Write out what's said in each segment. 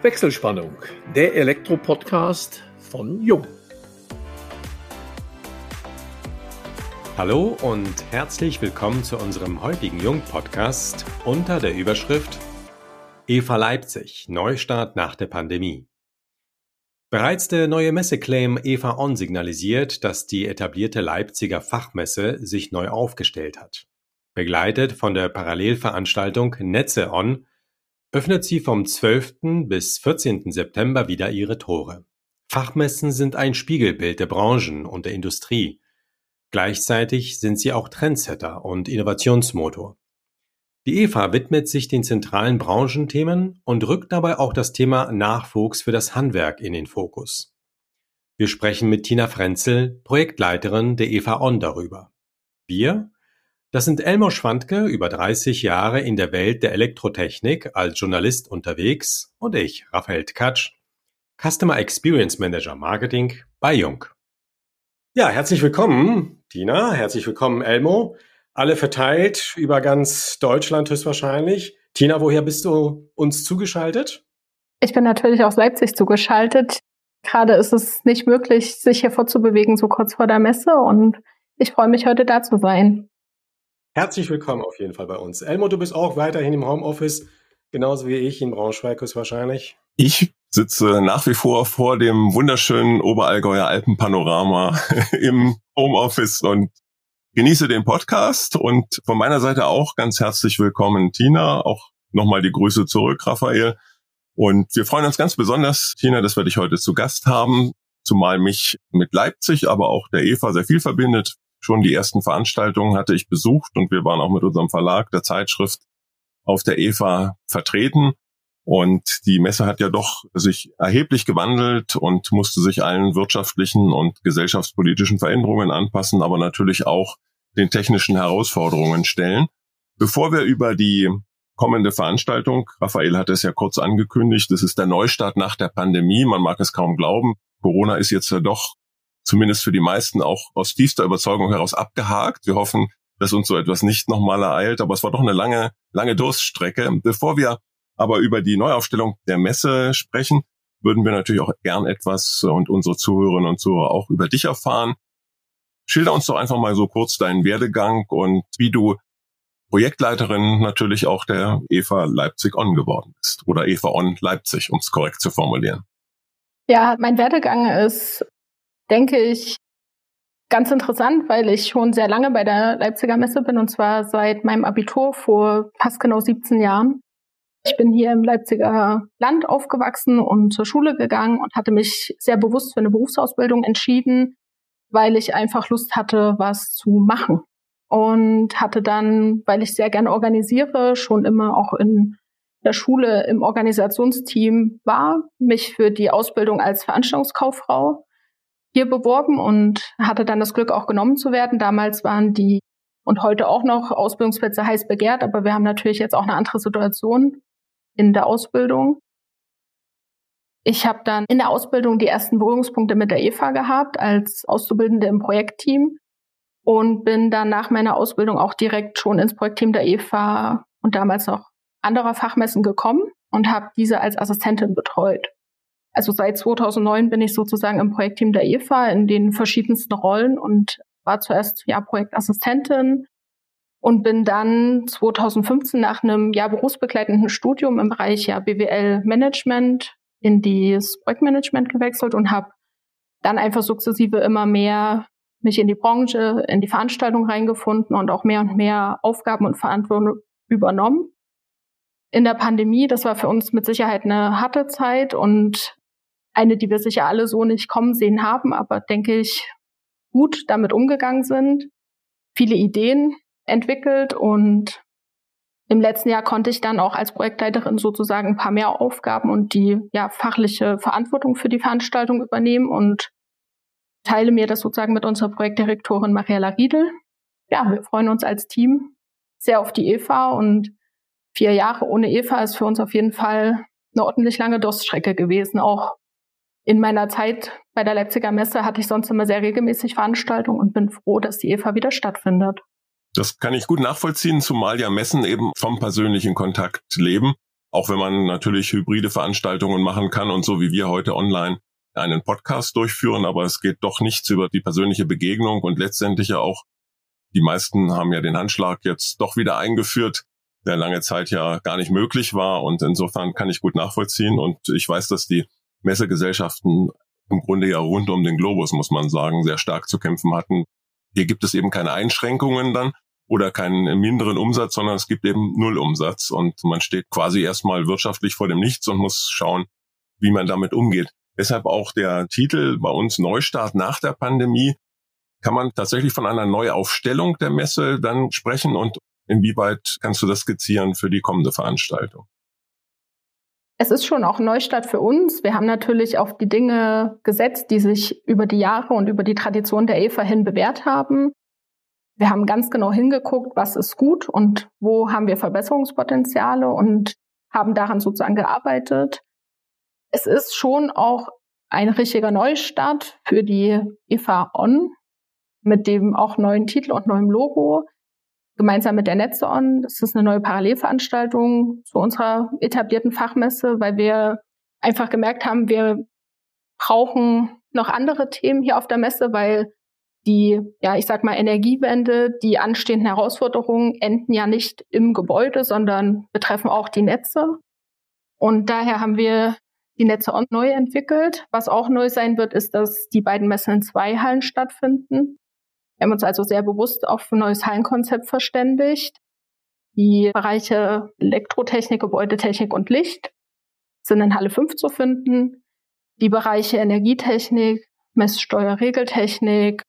Wechselspannung, der Elektro-Podcast von Jung. Hallo und herzlich willkommen zu unserem heutigen Jung-Podcast unter der Überschrift EVA Leipzig, Neustart nach der Pandemie. Bereits der neue Messeclaim EVA On signalisiert, dass die etablierte Leipziger Fachmesse sich neu aufgestellt hat. Begleitet von der Parallelveranstaltung Netze On öffnet sie vom 12. bis 14. September wieder ihre Tore. Fachmessen sind ein Spiegelbild der Branchen und der Industrie. Gleichzeitig sind sie auch Trendsetter und Innovationsmotor. Die EFA widmet sich den zentralen Branchenthemen und rückt dabei auch das Thema Nachwuchs für das Handwerk in den Fokus. Wir sprechen mit Tina Frenzel, Projektleiterin der EFA On darüber. Wir, das sind Elmar Schwandke, über 30 Jahre in der Welt der Elektrotechnik als Journalist unterwegs und ich, Raphael Tkatsch, Customer Experience Manager Marketing bei Jung. Ja, herzlich willkommen, Tina, herzlich willkommen, Elmo. Alle verteilt über ganz Deutschland höchstwahrscheinlich. Tina, woher bist du uns zugeschaltet? Ich bin natürlich aus Leipzig zugeschaltet. Gerade ist es nicht möglich, sich hier vorzubewegen, so kurz vor der Messe und ich freue mich, heute da zu sein. Herzlich willkommen auf jeden Fall bei uns. Elmo, du bist auch weiterhin im Homeoffice, genauso wie ich in Braunschweig wahrscheinlich. Ich sitze nach wie vor vor dem wunderschönen Oberallgäuer Alpenpanorama im Homeoffice und genieße den Podcast und von meiner Seite auch ganz herzlich willkommen, Tina. Auch nochmal die Grüße zurück, Raphael. Und wir freuen uns ganz besonders, Tina, dass wir dich heute zu Gast haben, zumal mich mit Leipzig, aber auch der Eva sehr viel verbindet schon die ersten Veranstaltungen hatte ich besucht und wir waren auch mit unserem Verlag der Zeitschrift auf der EVA vertreten. Und die Messe hat ja doch sich erheblich gewandelt und musste sich allen wirtschaftlichen und gesellschaftspolitischen Veränderungen anpassen, aber natürlich auch den technischen Herausforderungen stellen. Bevor wir über die kommende Veranstaltung, Raphael hat es ja kurz angekündigt, das ist der Neustart nach der Pandemie. Man mag es kaum glauben. Corona ist jetzt ja doch zumindest für die meisten auch aus tiefster Überzeugung heraus abgehakt. Wir hoffen, dass uns so etwas nicht nochmal ereilt, aber es war doch eine lange, lange Durststrecke. Bevor wir aber über die Neuaufstellung der Messe sprechen, würden wir natürlich auch gern etwas und unsere Zuhörerinnen und Zuhörer auch über dich erfahren. Schilder uns doch einfach mal so kurz deinen Werdegang und wie du Projektleiterin natürlich auch der EVA Leipzig On geworden bist oder EVA On Leipzig, um es korrekt zu formulieren. Ja, mein Werdegang ist denke ich, ganz interessant, weil ich schon sehr lange bei der Leipziger Messe bin und zwar seit meinem Abitur vor fast genau 17 Jahren. Ich bin hier im Leipziger Land aufgewachsen und zur Schule gegangen und hatte mich sehr bewusst für eine Berufsausbildung entschieden, weil ich einfach Lust hatte, was zu machen. Und hatte dann, weil ich sehr gerne organisiere, schon immer auch in der Schule im Organisationsteam war, mich für die Ausbildung als Veranstaltungskauffrau hier beworben und hatte dann das Glück auch genommen zu werden. Damals waren die und heute auch noch Ausbildungsplätze heiß begehrt, aber wir haben natürlich jetzt auch eine andere Situation in der Ausbildung. Ich habe dann in der Ausbildung die ersten Berührungspunkte mit der EFA gehabt als Auszubildende im Projektteam und bin dann nach meiner Ausbildung auch direkt schon ins Projektteam der EFA und damals noch anderer Fachmessen gekommen und habe diese als Assistentin betreut. Also seit 2009 bin ich sozusagen im Projektteam der EFA in den verschiedensten Rollen und war zuerst ja Projektassistentin und bin dann 2015 nach einem Jahr berufsbegleitenden Studium im Bereich ja BWL Management in das Projektmanagement gewechselt und habe dann einfach sukzessive immer mehr mich in die Branche, in die Veranstaltung reingefunden und auch mehr und mehr Aufgaben und Verantwortung übernommen. In der Pandemie, das war für uns mit Sicherheit eine harte Zeit und eine, die wir sicher alle so nicht kommen sehen haben, aber denke ich, gut damit umgegangen sind, viele Ideen entwickelt und im letzten Jahr konnte ich dann auch als Projektleiterin sozusagen ein paar mehr Aufgaben und die ja fachliche Verantwortung für die Veranstaltung übernehmen und teile mir das sozusagen mit unserer Projektdirektorin Mariella Riedel. Ja, wir freuen uns als Team sehr auf die EVA und vier Jahre ohne EVA ist für uns auf jeden Fall eine ordentlich lange Durststrecke gewesen, auch in meiner Zeit bei der Leipziger Messe hatte ich sonst immer sehr regelmäßig Veranstaltungen und bin froh, dass die EVA wieder stattfindet. Das kann ich gut nachvollziehen, zumal ja Messen eben vom persönlichen Kontakt leben. Auch wenn man natürlich hybride Veranstaltungen machen kann und so wie wir heute online einen Podcast durchführen, aber es geht doch nichts über die persönliche Begegnung und letztendlich ja auch, die meisten haben ja den Handschlag jetzt doch wieder eingeführt, der lange Zeit ja gar nicht möglich war und insofern kann ich gut nachvollziehen und ich weiß, dass die Messegesellschaften im Grunde ja rund um den Globus, muss man sagen, sehr stark zu kämpfen hatten. Hier gibt es eben keine Einschränkungen dann oder keinen minderen Umsatz, sondern es gibt eben Null Umsatz und man steht quasi erstmal wirtschaftlich vor dem Nichts und muss schauen, wie man damit umgeht. Deshalb auch der Titel bei uns Neustart nach der Pandemie. Kann man tatsächlich von einer Neuaufstellung der Messe dann sprechen und inwieweit kannst du das skizzieren für die kommende Veranstaltung? Es ist schon auch Neustart für uns. Wir haben natürlich auf die Dinge gesetzt, die sich über die Jahre und über die Tradition der EVA hin bewährt haben. Wir haben ganz genau hingeguckt, was ist gut und wo haben wir Verbesserungspotenziale und haben daran sozusagen gearbeitet. Es ist schon auch ein richtiger Neustart für die EVA On mit dem auch neuen Titel und neuem Logo. Gemeinsam mit der Netze On. Das ist eine neue Parallelveranstaltung zu unserer etablierten Fachmesse, weil wir einfach gemerkt haben, wir brauchen noch andere Themen hier auf der Messe, weil die, ja, ich sag mal, Energiewende, die anstehenden Herausforderungen enden ja nicht im Gebäude, sondern betreffen auch die Netze. Und daher haben wir die Netze neu entwickelt. Was auch neu sein wird, ist, dass die beiden Messen in zwei Hallen stattfinden. Wir haben uns also sehr bewusst auf ein neues Hallenkonzept verständigt. Die Bereiche Elektrotechnik, Gebäudetechnik und Licht sind in Halle 5 zu finden. Die Bereiche Energietechnik, Messsteuer, Regeltechnik,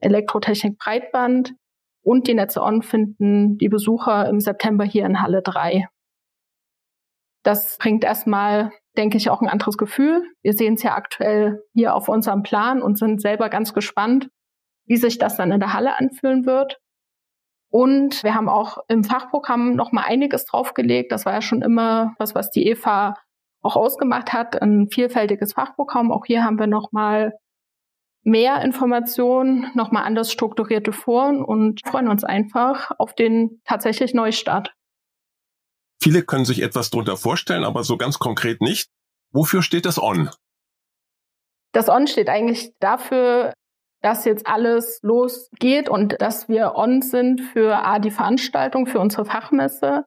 Elektrotechnik, Breitband und die Netze On finden die Besucher im September hier in Halle 3. Das bringt erstmal, denke ich, auch ein anderes Gefühl. Wir sehen es ja aktuell hier auf unserem Plan und sind selber ganz gespannt, wie sich das dann in der Halle anfühlen wird. Und wir haben auch im Fachprogramm noch mal einiges draufgelegt. Das war ja schon immer was, was die EVA auch ausgemacht hat, ein vielfältiges Fachprogramm. Auch hier haben wir noch mal mehr Informationen, noch mal anders strukturierte Foren und freuen uns einfach auf den tatsächlich Neustart. Viele können sich etwas darunter vorstellen, aber so ganz konkret nicht. Wofür steht das On? Das On steht eigentlich dafür, dass jetzt alles losgeht und dass wir on sind für A, die Veranstaltung, für unsere Fachmesse.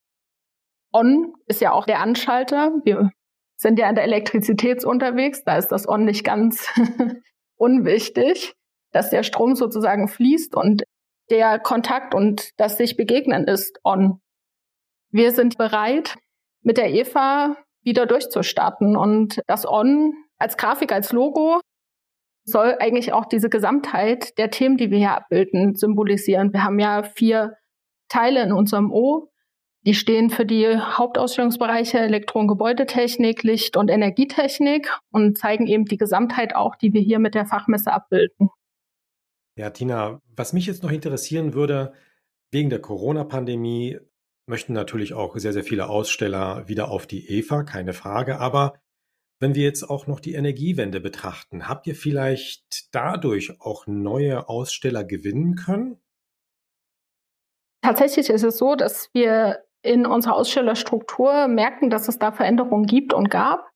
On ist ja auch der Anschalter. Wir sind ja in der Elektrizität unterwegs. Da ist das On nicht ganz unwichtig, dass der Strom sozusagen fließt und der Kontakt und das sich begegnen ist on. Wir sind bereit, mit der EVA wieder durchzustarten und das On als Grafik, als Logo soll eigentlich auch diese Gesamtheit der Themen, die wir hier abbilden, symbolisieren. Wir haben ja vier Teile in unserem O. Die stehen für die Hauptausstellungsbereiche Elektro- und Gebäudetechnik, Licht- und Energietechnik und zeigen eben die Gesamtheit auch, die wir hier mit der Fachmesse abbilden. Ja, Tina, was mich jetzt noch interessieren würde, wegen der Corona-Pandemie möchten natürlich auch sehr, sehr viele Aussteller wieder auf die EVA, keine Frage. Aber wenn wir jetzt auch noch die Energiewende betrachten, habt ihr vielleicht dadurch auch neue Aussteller gewinnen können? Tatsächlich ist es so, dass wir in unserer Ausstellerstruktur merken, dass es da Veränderungen gibt und gab,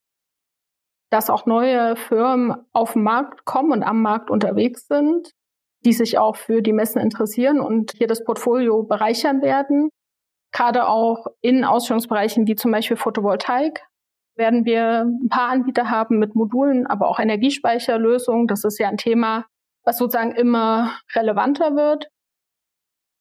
dass auch neue Firmen auf den Markt kommen und am Markt unterwegs sind, die sich auch für die Messen interessieren und hier das Portfolio bereichern werden gerade auch in Ausstellungsbereichen wie zum Beispiel Photovoltaik werden wir ein paar Anbieter haben mit Modulen, aber auch Energiespeicherlösungen. Das ist ja ein Thema, was sozusagen immer relevanter wird.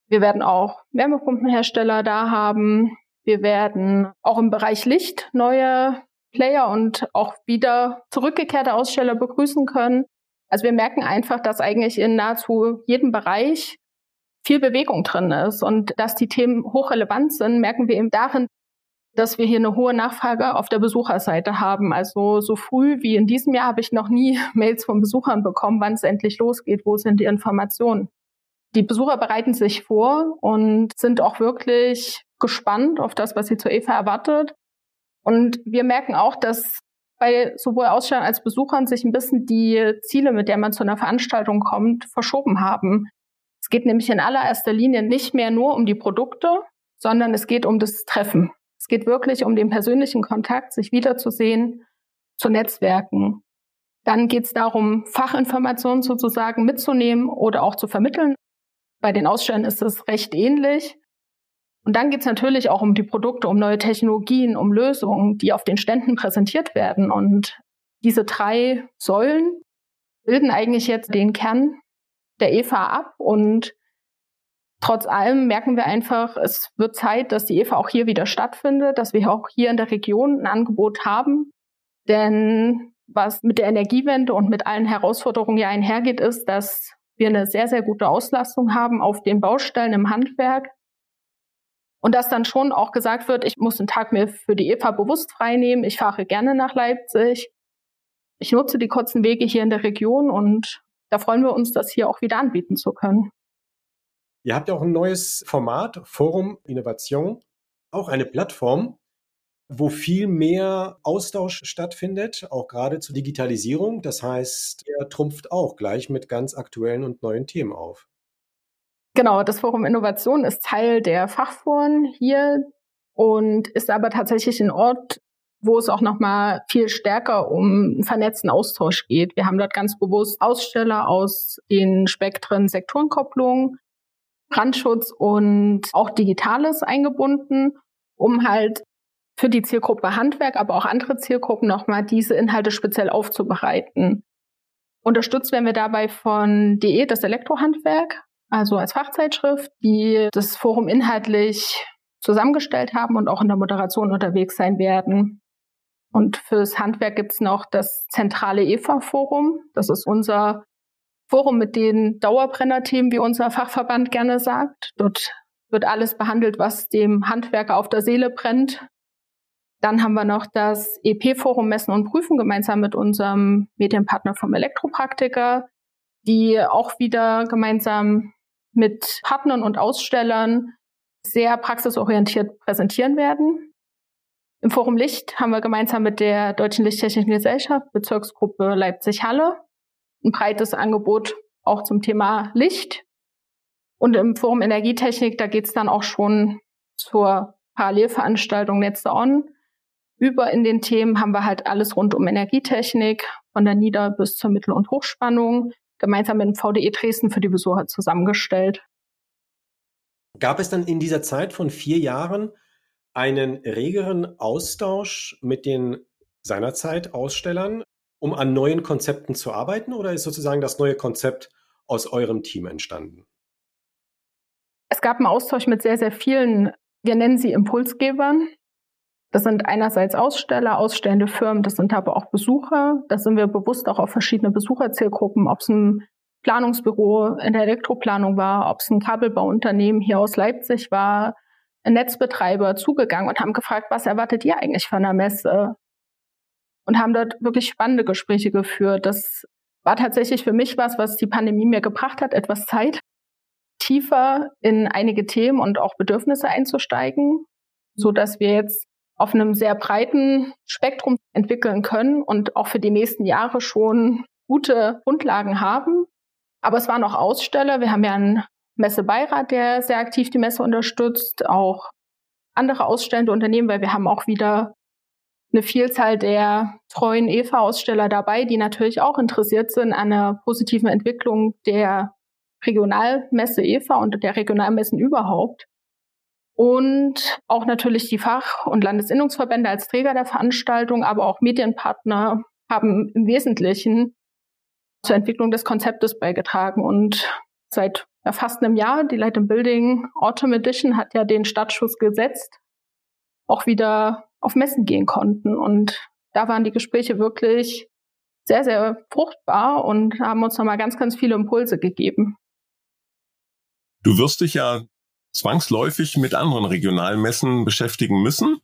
Wir werden auch Wärmepumpenhersteller da haben. Wir werden auch im Bereich Licht neue Player und auch wieder zurückgekehrte Aussteller begrüßen können. Also wir merken einfach, dass eigentlich in nahezu jedem Bereich viel Bewegung drin ist und dass die Themen hochrelevant sind, merken wir eben darin, dass wir hier eine hohe Nachfrage auf der Besucherseite haben. Also so früh wie in diesem Jahr habe ich noch nie Mails von Besuchern bekommen, wann es endlich losgeht, wo sind die Informationen. Die Besucher bereiten sich vor und sind auch wirklich gespannt auf das, was sie zur EVA erwartet. Und wir merken auch, dass bei sowohl Ausstellern als Besuchern sich ein bisschen die Ziele, mit der man zu einer Veranstaltung kommt, verschoben haben. Es geht nämlich in allererster Linie nicht mehr nur um die Produkte, sondern es geht um das Treffen. Es geht wirklich um den persönlichen Kontakt, sich wiederzusehen, zu Netzwerken. Dann geht es darum, Fachinformationen sozusagen mitzunehmen oder auch zu vermitteln. Bei den Ausstellern ist es recht ähnlich. Und dann geht es natürlich auch um die Produkte, um neue Technologien, um Lösungen, die auf den Ständen präsentiert werden. Und diese drei Säulen bilden eigentlich jetzt den Kern der EVA ab. Und trotz allem merken wir einfach, es wird Zeit, dass die EVA auch hier wieder stattfindet, dass wir auch hier in der Region ein Angebot haben. Denn was mit der Energiewende und mit allen Herausforderungen ja einhergeht, ist, dass wir eine sehr, sehr gute Auslastung haben auf den Baustellen im Handwerk. Und dass dann schon auch gesagt wird, ich muss einen Tag mir für die EVA bewusst freinehmen. Ich fahre gerne nach Leipzig. Ich nutze die kurzen Wege hier in der Region und da freuen wir uns, das hier auch wieder anbieten zu können. Ihr habt ja auch ein neues Format, Forum Innovation, auch eine Plattform, wo viel mehr Austausch stattfindet, auch gerade zur Digitalisierung. Das heißt, er trumpft auch gleich mit ganz aktuellen und neuen Themen auf. Genau, das Forum Innovation ist Teil der Fachforen hier und ist aber tatsächlich ein Ort, wo es auch nochmal viel stärker um vernetzten Austausch geht. Wir haben dort ganz bewusst Aussteller aus den Spektren Sektorenkopplung, Brandschutz und auch Digitales eingebunden, um halt für die Zielgruppe Handwerk, aber auch andere Zielgruppen nochmal diese Inhalte speziell aufzubereiten. Unterstützt werden wir dabei von DE, das Elektrohandwerk, also als Fachzeitschrift, die das Forum inhaltlich zusammengestellt haben und auch in der Moderation unterwegs sein werden. Und fürs Handwerk gibt's noch das zentrale EVA-Forum. Das ist unser Forum mit den Dauerbrenner-Themen, wie unser Fachverband gerne sagt. Dort wird alles behandelt, was dem Handwerker auf der Seele brennt. Dann haben wir noch das EP-Forum Messen und Prüfen gemeinsam mit unserem Medienpartner vom Elektropraktiker, die auch wieder gemeinsam mit Partnern und Ausstellern sehr praxisorientiert präsentieren werden. Im Forum Licht haben wir gemeinsam mit der Deutschen Lichttechnischen Gesellschaft, Bezirksgruppe Leipzig-Halle, ein breites Angebot auch zum Thema Licht. Und im Forum Energietechnik, da geht es dann auch schon zur Parallelveranstaltung Netze On, über in den Themen haben wir halt alles rund um Energietechnik, von der Nieder- bis zur Mittel- und Hochspannung, gemeinsam mit dem VDE Dresden für die Besucher zusammengestellt. Gab es dann in dieser Zeit von vier Jahren einen regeren Austausch mit den seinerzeit Ausstellern, um an neuen Konzepten zu arbeiten, oder ist sozusagen das neue Konzept aus eurem Team entstanden? Es gab einen Austausch mit sehr, sehr vielen, wir nennen sie Impulsgebern, das sind einerseits Aussteller, ausstellende Firmen, das sind aber auch Besucher. Da sind wir bewusst auch auf verschiedene Besucherzielgruppen, ob es ein Planungsbüro in der Elektroplanung war, ob es ein Kabelbauunternehmen hier aus Leipzig war, ein Netzbetreiber zugegangen und haben gefragt, was erwartet ihr eigentlich von der Messe? Und haben dort wirklich spannende Gespräche geführt. Das war tatsächlich für mich was, was die Pandemie mir gebracht hat, etwas Zeit, tiefer in einige Themen und auch Bedürfnisse einzusteigen, so dass wir jetzt auf einem sehr breiten Spektrum entwickeln können und auch für die nächsten Jahre schon gute Grundlagen haben. Aber es waren auch Aussteller. Wir haben ja einen Messebeirat, der sehr aktiv die Messe unterstützt, auch andere ausstellende Unternehmen, weil wir haben auch wieder eine Vielzahl der treuen EVA-Aussteller dabei, die natürlich auch interessiert sind an einer positiven Entwicklung der Regionalmesse EVA und der Regionalmessen überhaupt. Und auch natürlich die Fach- und Landesinnungsverbände als Träger der Veranstaltung, aber auch Medienpartner haben im Wesentlichen zur Entwicklung des Konzeptes beigetragen. Und seit fast einem Jahr, die Light in Building Autumn Edition hat ja den Startschuss gesetzt, auch wieder auf Messen gehen konnten. Und da waren die Gespräche wirklich sehr, sehr fruchtbar und haben uns nochmal ganz, ganz viele Impulse gegeben. Du wirst dich ja zwangsläufig mit anderen Regionalmessen beschäftigen müssen.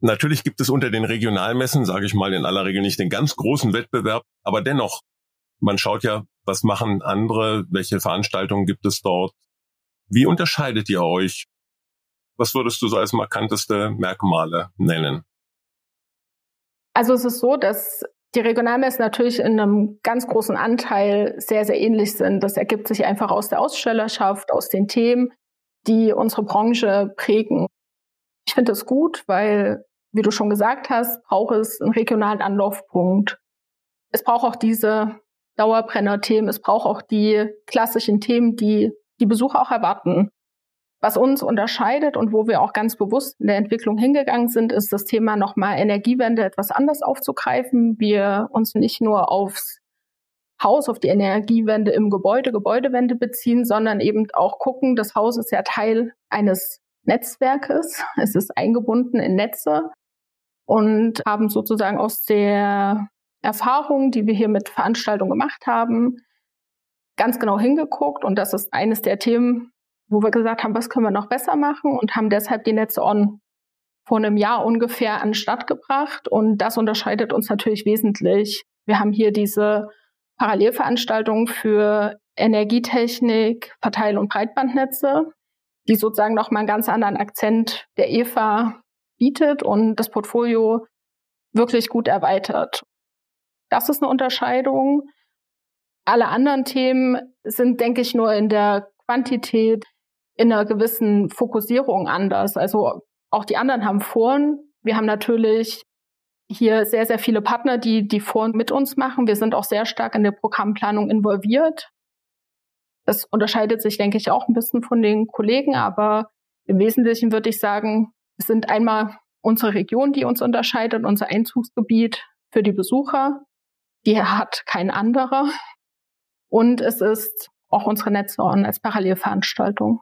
Natürlich gibt es unter den Regionalmessen, sage ich mal, in aller Regel nicht den ganz großen Wettbewerb, aber dennoch, man schaut ja, was machen andere, welche Veranstaltungen gibt es dort. Wie unterscheidet ihr euch? Was würdest du so als markanteste Merkmale nennen? Also es ist so, dass die Regionalmessen natürlich in einem ganz großen Anteil sehr, sehr ähnlich sind. Das ergibt sich einfach aus der Ausstellerschaft, aus den Themen, die unsere Branche prägen. Ich finde das gut, weil, wie du schon gesagt hast, braucht es einen regionalen Anlaufpunkt. Es braucht auch diese Dauerbrenner-Themen, es braucht auch die klassischen Themen, die die Besucher auch erwarten. Was uns unterscheidet und wo wir auch ganz bewusst in der Entwicklung hingegangen sind, ist das Thema nochmal Energiewende etwas anders aufzugreifen. Wir uns nicht nur aufs Haus, auf die Energiewende im Gebäude, Gebäudewende beziehen, sondern eben auch gucken, das Haus ist ja Teil eines Netzwerkes. Es ist eingebunden in Netze und haben sozusagen aus der Erfahrung, die wir hier mit Veranstaltungen gemacht haben, ganz genau hingeguckt. Und das ist eines der Themen, wo wir gesagt haben, was können wir noch besser machen und haben deshalb die Netze on vor einem Jahr ungefähr an den Start gebracht. Und das unterscheidet uns natürlich wesentlich. Wir haben hier diese Parallelveranstaltung für Energietechnik, Verteil- und Breitbandnetze, die sozusagen nochmal einen ganz anderen Akzent der EVA bietet und das Portfolio wirklich gut erweitert. Das ist eine Unterscheidung. Alle anderen Themen sind, denke ich, nur in der Quantität in einer gewissen Fokussierung anders. Also auch die anderen haben Foren. Wir haben natürlich hier sehr, sehr viele Partner, die die Foren mit uns machen. Wir sind auch sehr stark in der Programmplanung involviert. Das unterscheidet sich, denke ich, auch ein bisschen von den Kollegen, aber im Wesentlichen würde ich sagen, es sind einmal unsere Region, die uns unterscheidet, unser Einzugsgebiet für die Besucher. Die hat kein anderer. Und es ist auch unsere Netzorn als Parallelveranstaltung.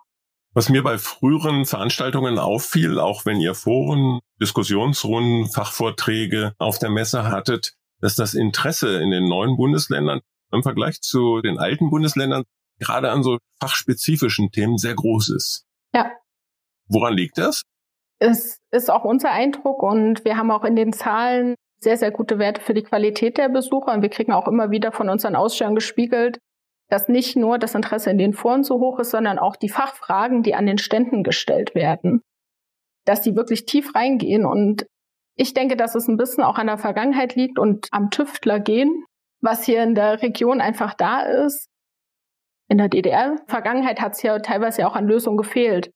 Was mir bei früheren Veranstaltungen auffiel, auch wenn ihr Foren, Diskussionsrunden, Fachvorträge auf der Messe hattet, dass das Interesse in den neuen Bundesländern im Vergleich zu den alten Bundesländern gerade an so fachspezifischen Themen sehr groß ist. Ja. Woran liegt das? Es ist auch unser Eindruck und wir haben auch in den Zahlen sehr, sehr gute Werte für die Qualität der Besucher und wir kriegen auch immer wieder von unseren Ausstellern gespiegelt, dass nicht nur das Interesse in den Foren so hoch ist, sondern auch die Fachfragen, die an den Ständen gestellt werden, dass die wirklich tief reingehen. Und ich denke, dass es ein bisschen auch an der Vergangenheit liegt und am Tüftler gehen, was hier in der Region einfach da ist. In der DDR-Vergangenheit hat es ja teilweise auch an Lösungen gefehlt.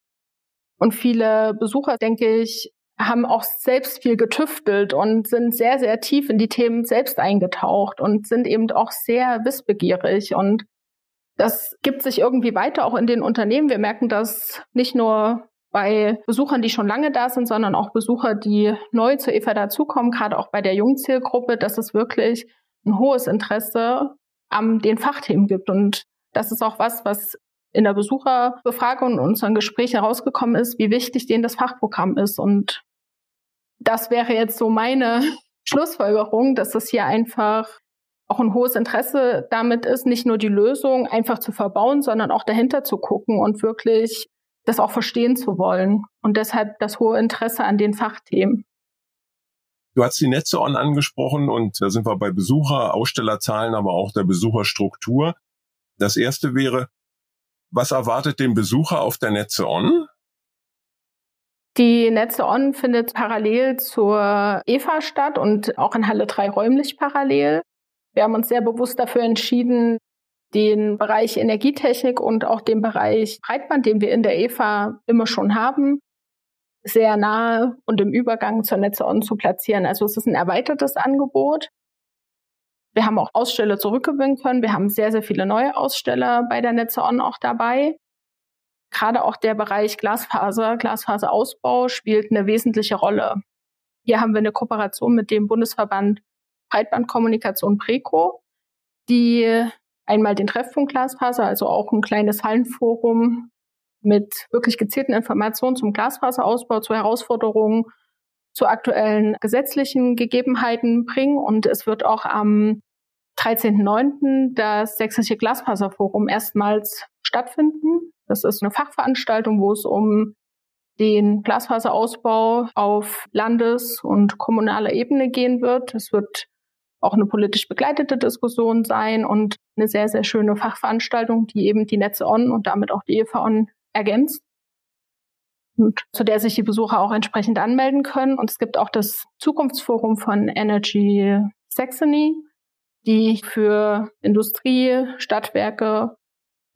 Und viele Besucher, denke ich, haben auch selbst viel getüftelt und sind sehr, sehr tief in die Themen selbst eingetaucht und sind eben auch sehr wissbegierig. Und das gibt sich irgendwie weiter auch in den Unternehmen. Wir merken das nicht nur bei Besuchern, die schon lange da sind, sondern auch Besucher, die neu zur EVA dazukommen, gerade auch bei der Jungzielgruppe, dass es wirklich ein hohes Interesse an den Fachthemen gibt. Und das ist auch was, was in der Besucherbefragung und unseren Gespräch herausgekommen ist, wie wichtig denen das Fachprogramm ist. Und das wäre jetzt so meine Schlussfolgerung, dass es hier einfach auch ein hohes Interesse damit ist, nicht nur die Lösung einfach zu verbauen, sondern auch dahinter zu gucken und wirklich das auch verstehen zu wollen. Und deshalb das hohe Interesse an den Fachthemen. Du hast die Netze on angesprochen und da sind wir bei Besucher, Ausstellerzahlen, aber auch der Besucherstruktur. Das erste wäre, was erwartet den Besucher auf der Netze on? Die Netze On findet parallel zur EFA statt und auch in Halle 3 räumlich parallel. Wir haben uns sehr bewusst dafür entschieden, den Bereich Energietechnik und auch den Bereich Breitband, den wir in der EFA immer schon haben, sehr nahe und im Übergang zur Netze On zu platzieren. Also es ist ein erweitertes Angebot. Wir haben auch Aussteller zurückgewinnen können. Wir haben sehr, sehr viele neue Aussteller bei der Netze On auch dabei. Gerade auch der Bereich Glasfaser, Glasfaserausbau spielt eine wesentliche Rolle. Hier haben wir eine Kooperation mit dem Bundesverband Breitbandkommunikation Preco, die einmal den Treffpunkt Glasfaser, also auch ein kleines Hallenforum mit wirklich gezielten Informationen zum Glasfaserausbau, zu Herausforderungen, zu aktuellen gesetzlichen Gegebenheiten bringen. Und es wird auch am 13.09. das Sächsische Glasfaserforum erstmals stattfinden. Das ist eine Fachveranstaltung, wo es um den Glasfaserausbau auf Landes- und kommunaler Ebene gehen wird. Es wird auch eine politisch begleitete Diskussion sein und eine sehr, sehr schöne Fachveranstaltung, die eben die Netze On und damit auch die EFA On ergänzt. Und zu der sich die Besucher auch entsprechend anmelden können. Und es gibt auch das Zukunftsforum von Energy Saxony, die für Industrie, Stadtwerke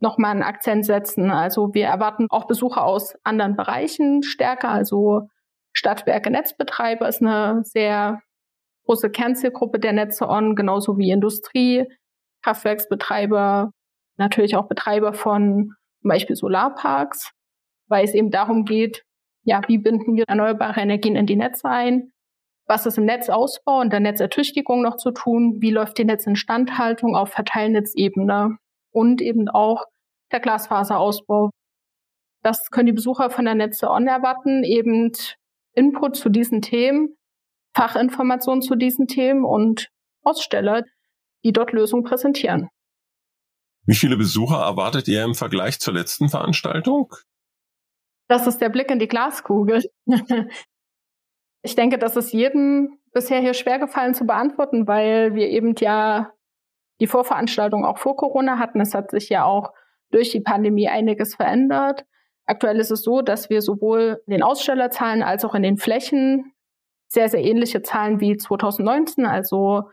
nochmal einen Akzent setzen. Also wir erwarten auch Besucher aus anderen Bereichen stärker, also Stadtwerke Netzbetreiber ist eine sehr große Kernzielgruppe der Netze on, genauso wie Industrie, Kraftwerksbetreiber, natürlich auch Betreiber von zum Beispiel Solarparks, weil es eben darum geht, ja, wie binden wir erneuerbare Energien in die Netze ein? Was ist im Netzausbau und der Netzertüchtigung noch zu tun? Wie läuft die Netzinstandhaltung auf Verteilnetzebene? Und eben auch der Glasfaserausbau. Das können die Besucher von der Netze On erwarten, eben Input zu diesen Themen, Fachinformationen zu diesen Themen und Aussteller, die dort Lösungen präsentieren. Wie viele Besucher erwartet ihr im Vergleich zur letzten Veranstaltung? Das ist der Blick in die Glaskugel. ich denke, das ist jedem bisher hier schwer gefallen zu beantworten, weil wir eben ja die Vorveranstaltung auch vor Corona hatten. Es hat sich ja auch durch die Pandemie einiges verändert. Aktuell ist es so, dass wir sowohl in den Ausstellerzahlen als auch in den Flächen sehr, sehr ähnliche Zahlen wie 2019, also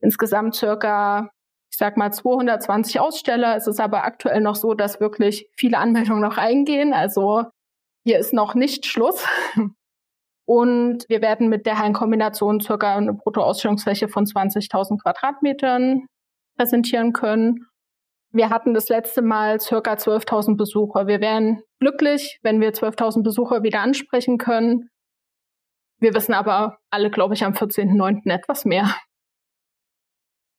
insgesamt circa, ich sag mal 220 Aussteller. Es ist aber aktuell noch so, dass wirklich viele Anmeldungen noch eingehen. Also hier ist noch nicht Schluss. Und wir werden mit der Hallenkombination circa eine Bruttoausstellungsfläche von 20.000 Quadratmetern präsentieren können. Wir hatten das letzte Mal circa 12.000 Besucher. Wir wären glücklich, wenn wir 12.000 Besucher wieder ansprechen können. Wir wissen aber alle, glaube ich, am 14.09. etwas mehr.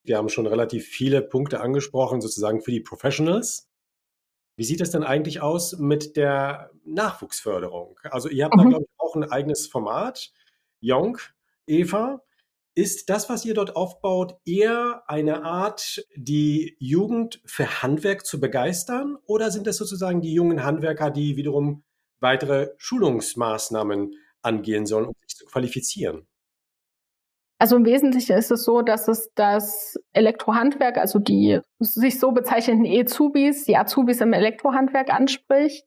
Wir haben schon relativ viele Punkte angesprochen, sozusagen für die Professionals. Wie sieht es denn eigentlich aus mit der Nachwuchsförderung? Also ihr habt mhm. da, glaube ich, auch ein eigenes Format. Jonk, Eva, ist das, was ihr dort aufbaut, eher eine Art, die Jugend für Handwerk zu begeistern? Oder sind das sozusagen die jungen Handwerker, die wiederum weitere Schulungsmaßnahmen angehen sollen, um sich zu qualifizieren? Also im Wesentlichen ist es so, dass es das Elektrohandwerk, also die sich so bezeichneten E-Zubis, die Azubis im Elektrohandwerk anspricht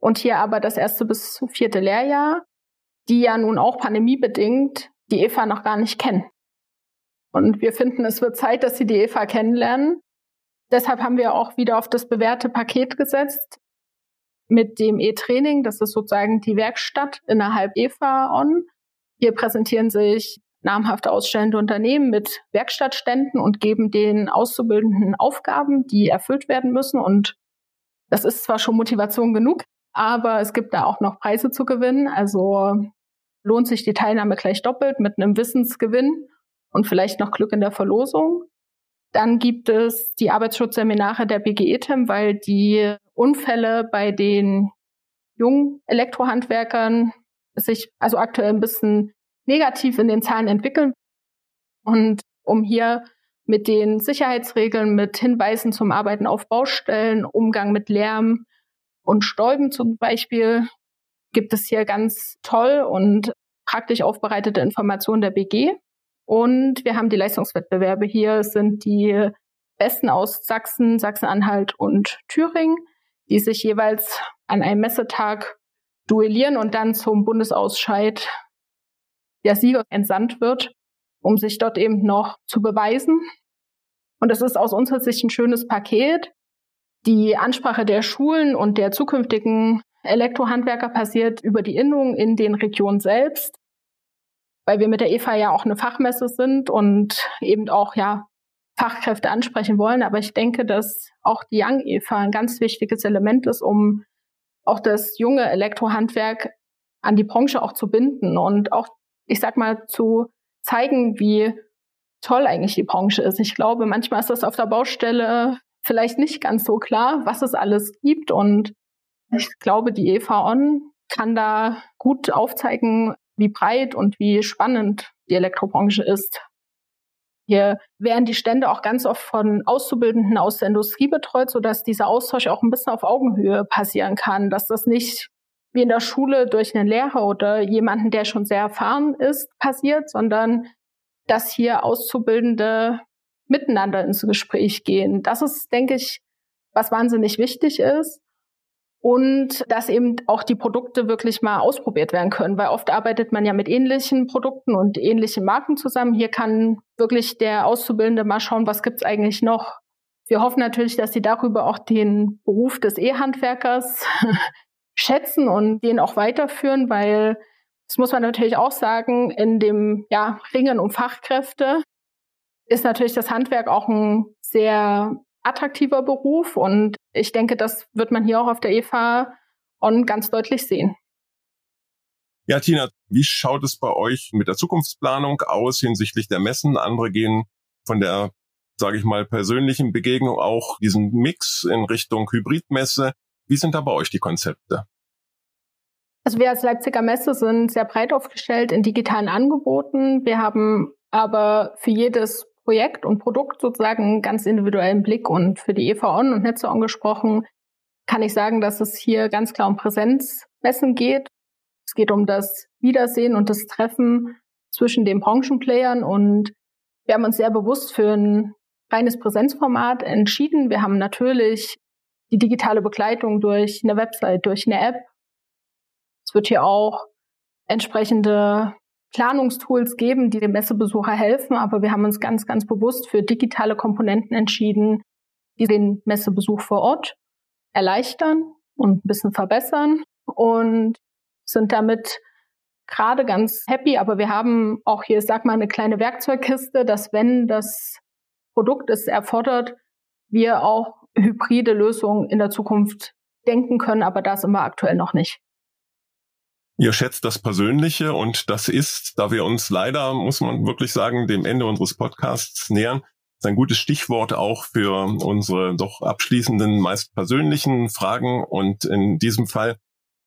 und hier aber das erste bis vierte Lehrjahr, die ja nun auch pandemiebedingt die Eva noch gar nicht kennen. Und wir finden, es wird Zeit, dass sie die Eva kennenlernen. Deshalb haben wir auch wieder auf das bewährte Paket gesetzt mit dem E-Training. Das ist sozusagen die Werkstatt innerhalb Eva On. Hier präsentieren sich namhafte ausstellende Unternehmen mit Werkstattständen und geben den Auszubildenden Aufgaben, die erfüllt werden müssen. Und das ist zwar schon Motivation genug, aber es gibt da auch noch Preise zu gewinnen. Also lohnt sich die Teilnahme gleich doppelt mit einem Wissensgewinn und vielleicht noch Glück in der Verlosung. Dann gibt es die Arbeitsschutzseminare der BGE-TEM, weil die Unfälle bei den jungen Elektrohandwerkern sich also aktuell ein bisschen negativ in den Zahlen entwickeln. Und um hier mit den Sicherheitsregeln, mit Hinweisen zum Arbeiten auf Baustellen, Umgang mit Lärm und Stäuben zum Beispiel, gibt es hier ganz toll und praktisch aufbereitete Informationen der BG. Und wir haben die Leistungswettbewerbe hier. Sind die Besten aus Sachsen, Sachsen-Anhalt und Thüringen, die sich jeweils an einem Messetag duellieren und dann zum Bundesausscheid der Sieger entsandt wird, um sich dort eben noch zu beweisen. Und es ist aus unserer Sicht ein schönes Paket. Die Ansprache der Schulen und der zukünftigen Elektrohandwerker passiert über die Innung in den Regionen selbst, weil wir mit der EFA ja auch eine Fachmesse sind und eben auch ja Fachkräfte ansprechen wollen. Aber ich denke, dass auch die Young EFA ein ganz wichtiges Element ist, um auch das junge Elektrohandwerk an die Branche auch zu binden und auch ich sag mal, zu zeigen, wie toll eigentlich die Branche ist. Ich glaube, manchmal ist das auf der Baustelle vielleicht nicht ganz so klar, was es alles gibt. Und ich glaube, die EVA On kann da gut aufzeigen, wie breit und wie spannend die Elektrobranche ist. Hier werden die Stände auch ganz oft von Auszubildenden aus der Industrie betreut, sodass dieser Austausch auch ein bisschen auf Augenhöhe passieren kann, dass das nicht wie in der Schule durch einen Lehrer oder jemanden, der schon sehr erfahren ist, passiert, sondern dass hier Auszubildende miteinander ins Gespräch gehen. Das ist, denke ich, was wahnsinnig wichtig ist. Und dass eben auch die Produkte wirklich mal ausprobiert werden können, weil oft arbeitet man ja mit ähnlichen Produkten und ähnlichen Marken zusammen. Hier kann wirklich der Auszubildende mal schauen, was gibt's eigentlich noch. Wir hoffen natürlich, dass sie darüber auch den Beruf des E-Handwerkers schätzen und den auch weiterführen, weil Das muss man natürlich auch sagen, in dem ja, Ringen um Fachkräfte ist natürlich das Handwerk auch ein sehr attraktiver Beruf und ich denke, das wird man hier auch auf der EFA On ganz deutlich sehen. Ja, Tina, wie schaut es bei euch mit der Zukunftsplanung aus hinsichtlich der Messen? Andere gehen von der, sage ich mal, persönlichen Begegnung auch diesen Mix in Richtung Hybridmesse. Wie sind da bei euch die Konzepte? Also wir als Leipziger Messe sind sehr breit aufgestellt in digitalen Angeboten. Wir haben aber für jedes Projekt und Produkt sozusagen ganz individuellen Blick. Und für die EV On und Netze On gesprochen, kann ich sagen, dass es hier ganz klar um Präsenzmessen geht. Es geht um das Wiedersehen und das Treffen zwischen den Branchenplayern und wir haben uns sehr bewusst für ein reines Präsenzformat entschieden. Wir haben natürlich die digitale Begleitung durch eine Website, durch eine App. Es wird hier auch entsprechende Planungstools geben, die dem Messebesucher helfen, aber wir haben uns ganz, ganz bewusst für digitale Komponenten entschieden, die den Messebesuch vor Ort erleichtern und ein bisschen verbessern und sind damit gerade ganz happy. Aber wir haben auch hier, sag mal, eine kleine Werkzeugkiste, dass wenn das Produkt es erfordert, wir auch hybride Lösungen in der Zukunft denken können, aber das immer aktuell noch nicht. Ihr schätzt das Persönliche und das ist, da wir uns leider, muss man wirklich sagen, dem Ende unseres Podcasts nähern, ist ein gutes Stichwort auch für unsere doch abschließenden, meist persönlichen Fragen. Und in diesem Fall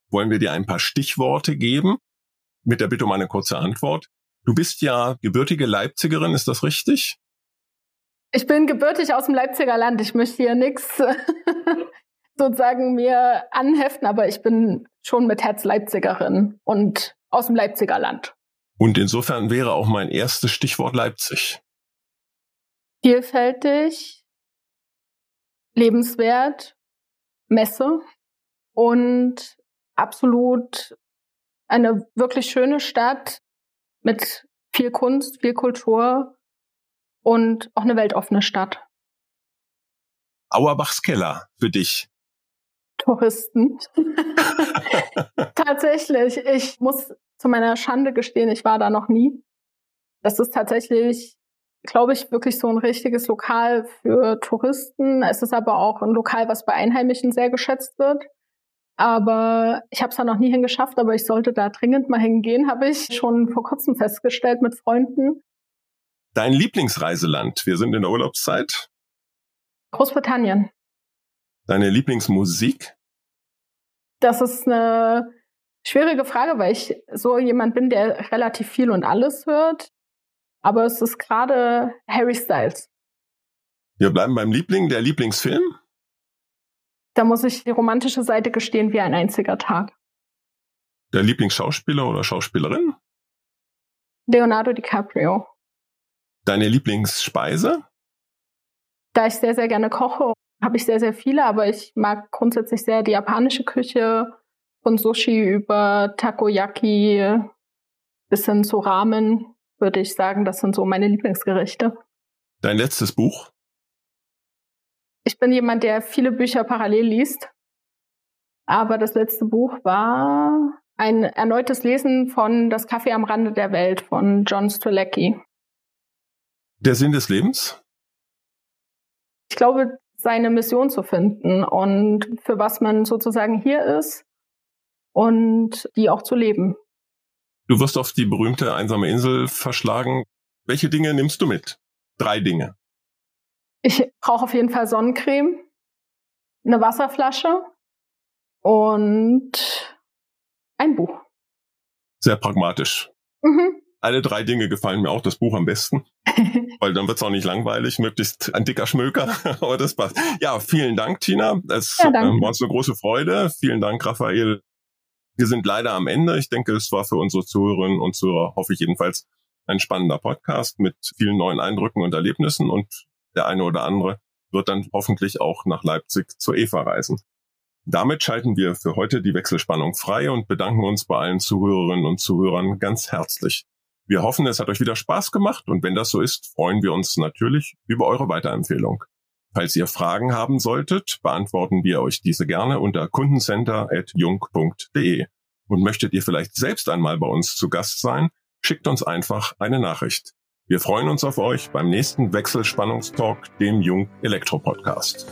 wollen wir dir ein paar Stichworte geben, mit der Bitte um eine kurze Antwort. Du bist ja gebürtige Leipzigerin, ist das richtig? Ich bin gebürtig aus dem Leipziger Land. Ich möchte hier nichts sozusagen mir anheften, aber ich bin schon mit Herz Leipzigerin und aus dem Leipziger Land. Und insofern wäre auch mein erstes Stichwort Leipzig. Vielfältig, lebenswert, Messe und absolut eine wirklich schöne Stadt mit viel Kunst, viel Kultur und auch eine weltoffene Stadt. Auerbachs Keller für dich. Touristen. tatsächlich, ich muss zu meiner Schande gestehen, ich war da noch nie. Das ist tatsächlich, glaube ich, wirklich so ein richtiges Lokal für Touristen. Es ist aber auch ein Lokal, was bei Einheimischen sehr geschätzt wird. Aber ich habe es da noch nie hingeschafft, aber ich sollte da dringend mal hingehen, habe ich schon vor kurzem festgestellt mit Freunden. Dein Lieblingsreiseland? Wir sind in der Urlaubszeit. Großbritannien. Deine Lieblingsmusik? Das ist eine schwierige Frage, weil ich so jemand bin, der relativ viel und alles hört. Aber es ist gerade Harry Styles. Wir bleiben beim Liebling, der Lieblingsfilm? Da muss ich die romantische Seite gestehen wie ein einziger Tag. Der Lieblingsschauspieler oder Schauspielerin? Leonardo DiCaprio. Deine Lieblingsspeise? Da ich sehr, sehr gerne koche habe ich sehr, sehr viele, aber ich mag grundsätzlich sehr die japanische Küche, von Sushi über Takoyaki bis hin zu Ramen, würde ich sagen, das sind so meine Lieblingsgerichte. Dein letztes Buch? Ich bin jemand, der viele Bücher parallel liest. Aber das letzte Buch war ein erneutes Lesen von Das Kaffee am Rande der Welt von John Strzelecki. Der Sinn des Lebens? Ich glaube, seine Mission zu finden und für was man sozusagen hier ist und die auch zu leben. Du wirst auf die berühmte einsame Insel verschlagen. Welche Dinge nimmst du mit? Drei Dinge. Ich brauche auf jeden Fall Sonnencreme, eine Wasserflasche und ein Buch. Sehr pragmatisch. Mhm. Alle drei Dinge gefallen mir auch, das Buch am besten. weil dann wird es auch nicht langweilig, möglichst ein dicker Schmöker, aber das passt. Ja, vielen Dank, Tina. Es ja, ähm, war uns eine große Freude. Vielen Dank, Raphael. Wir sind leider am Ende. Ich denke, es war für unsere Zuhörerinnen und Zuhörer, hoffe ich jedenfalls, ein spannender Podcast mit vielen neuen Eindrücken und Erlebnissen und der eine oder andere wird dann hoffentlich auch nach Leipzig zur EVA reisen. Damit schalten wir für heute die Wechselspannung frei und bedanken uns bei allen Zuhörerinnen und Zuhörern ganz herzlich. Wir hoffen, es hat euch wieder Spaß gemacht und wenn das so ist, freuen wir uns natürlich über eure Weiterempfehlung. Falls ihr Fragen haben solltet, beantworten wir euch diese gerne unter kundencenter.jung.de. Und möchtet ihr vielleicht selbst einmal bei uns zu Gast sein, schickt uns einfach eine Nachricht. Wir freuen uns auf euch beim nächsten Wechselspannungstalk, dem Jung Elektro Podcast.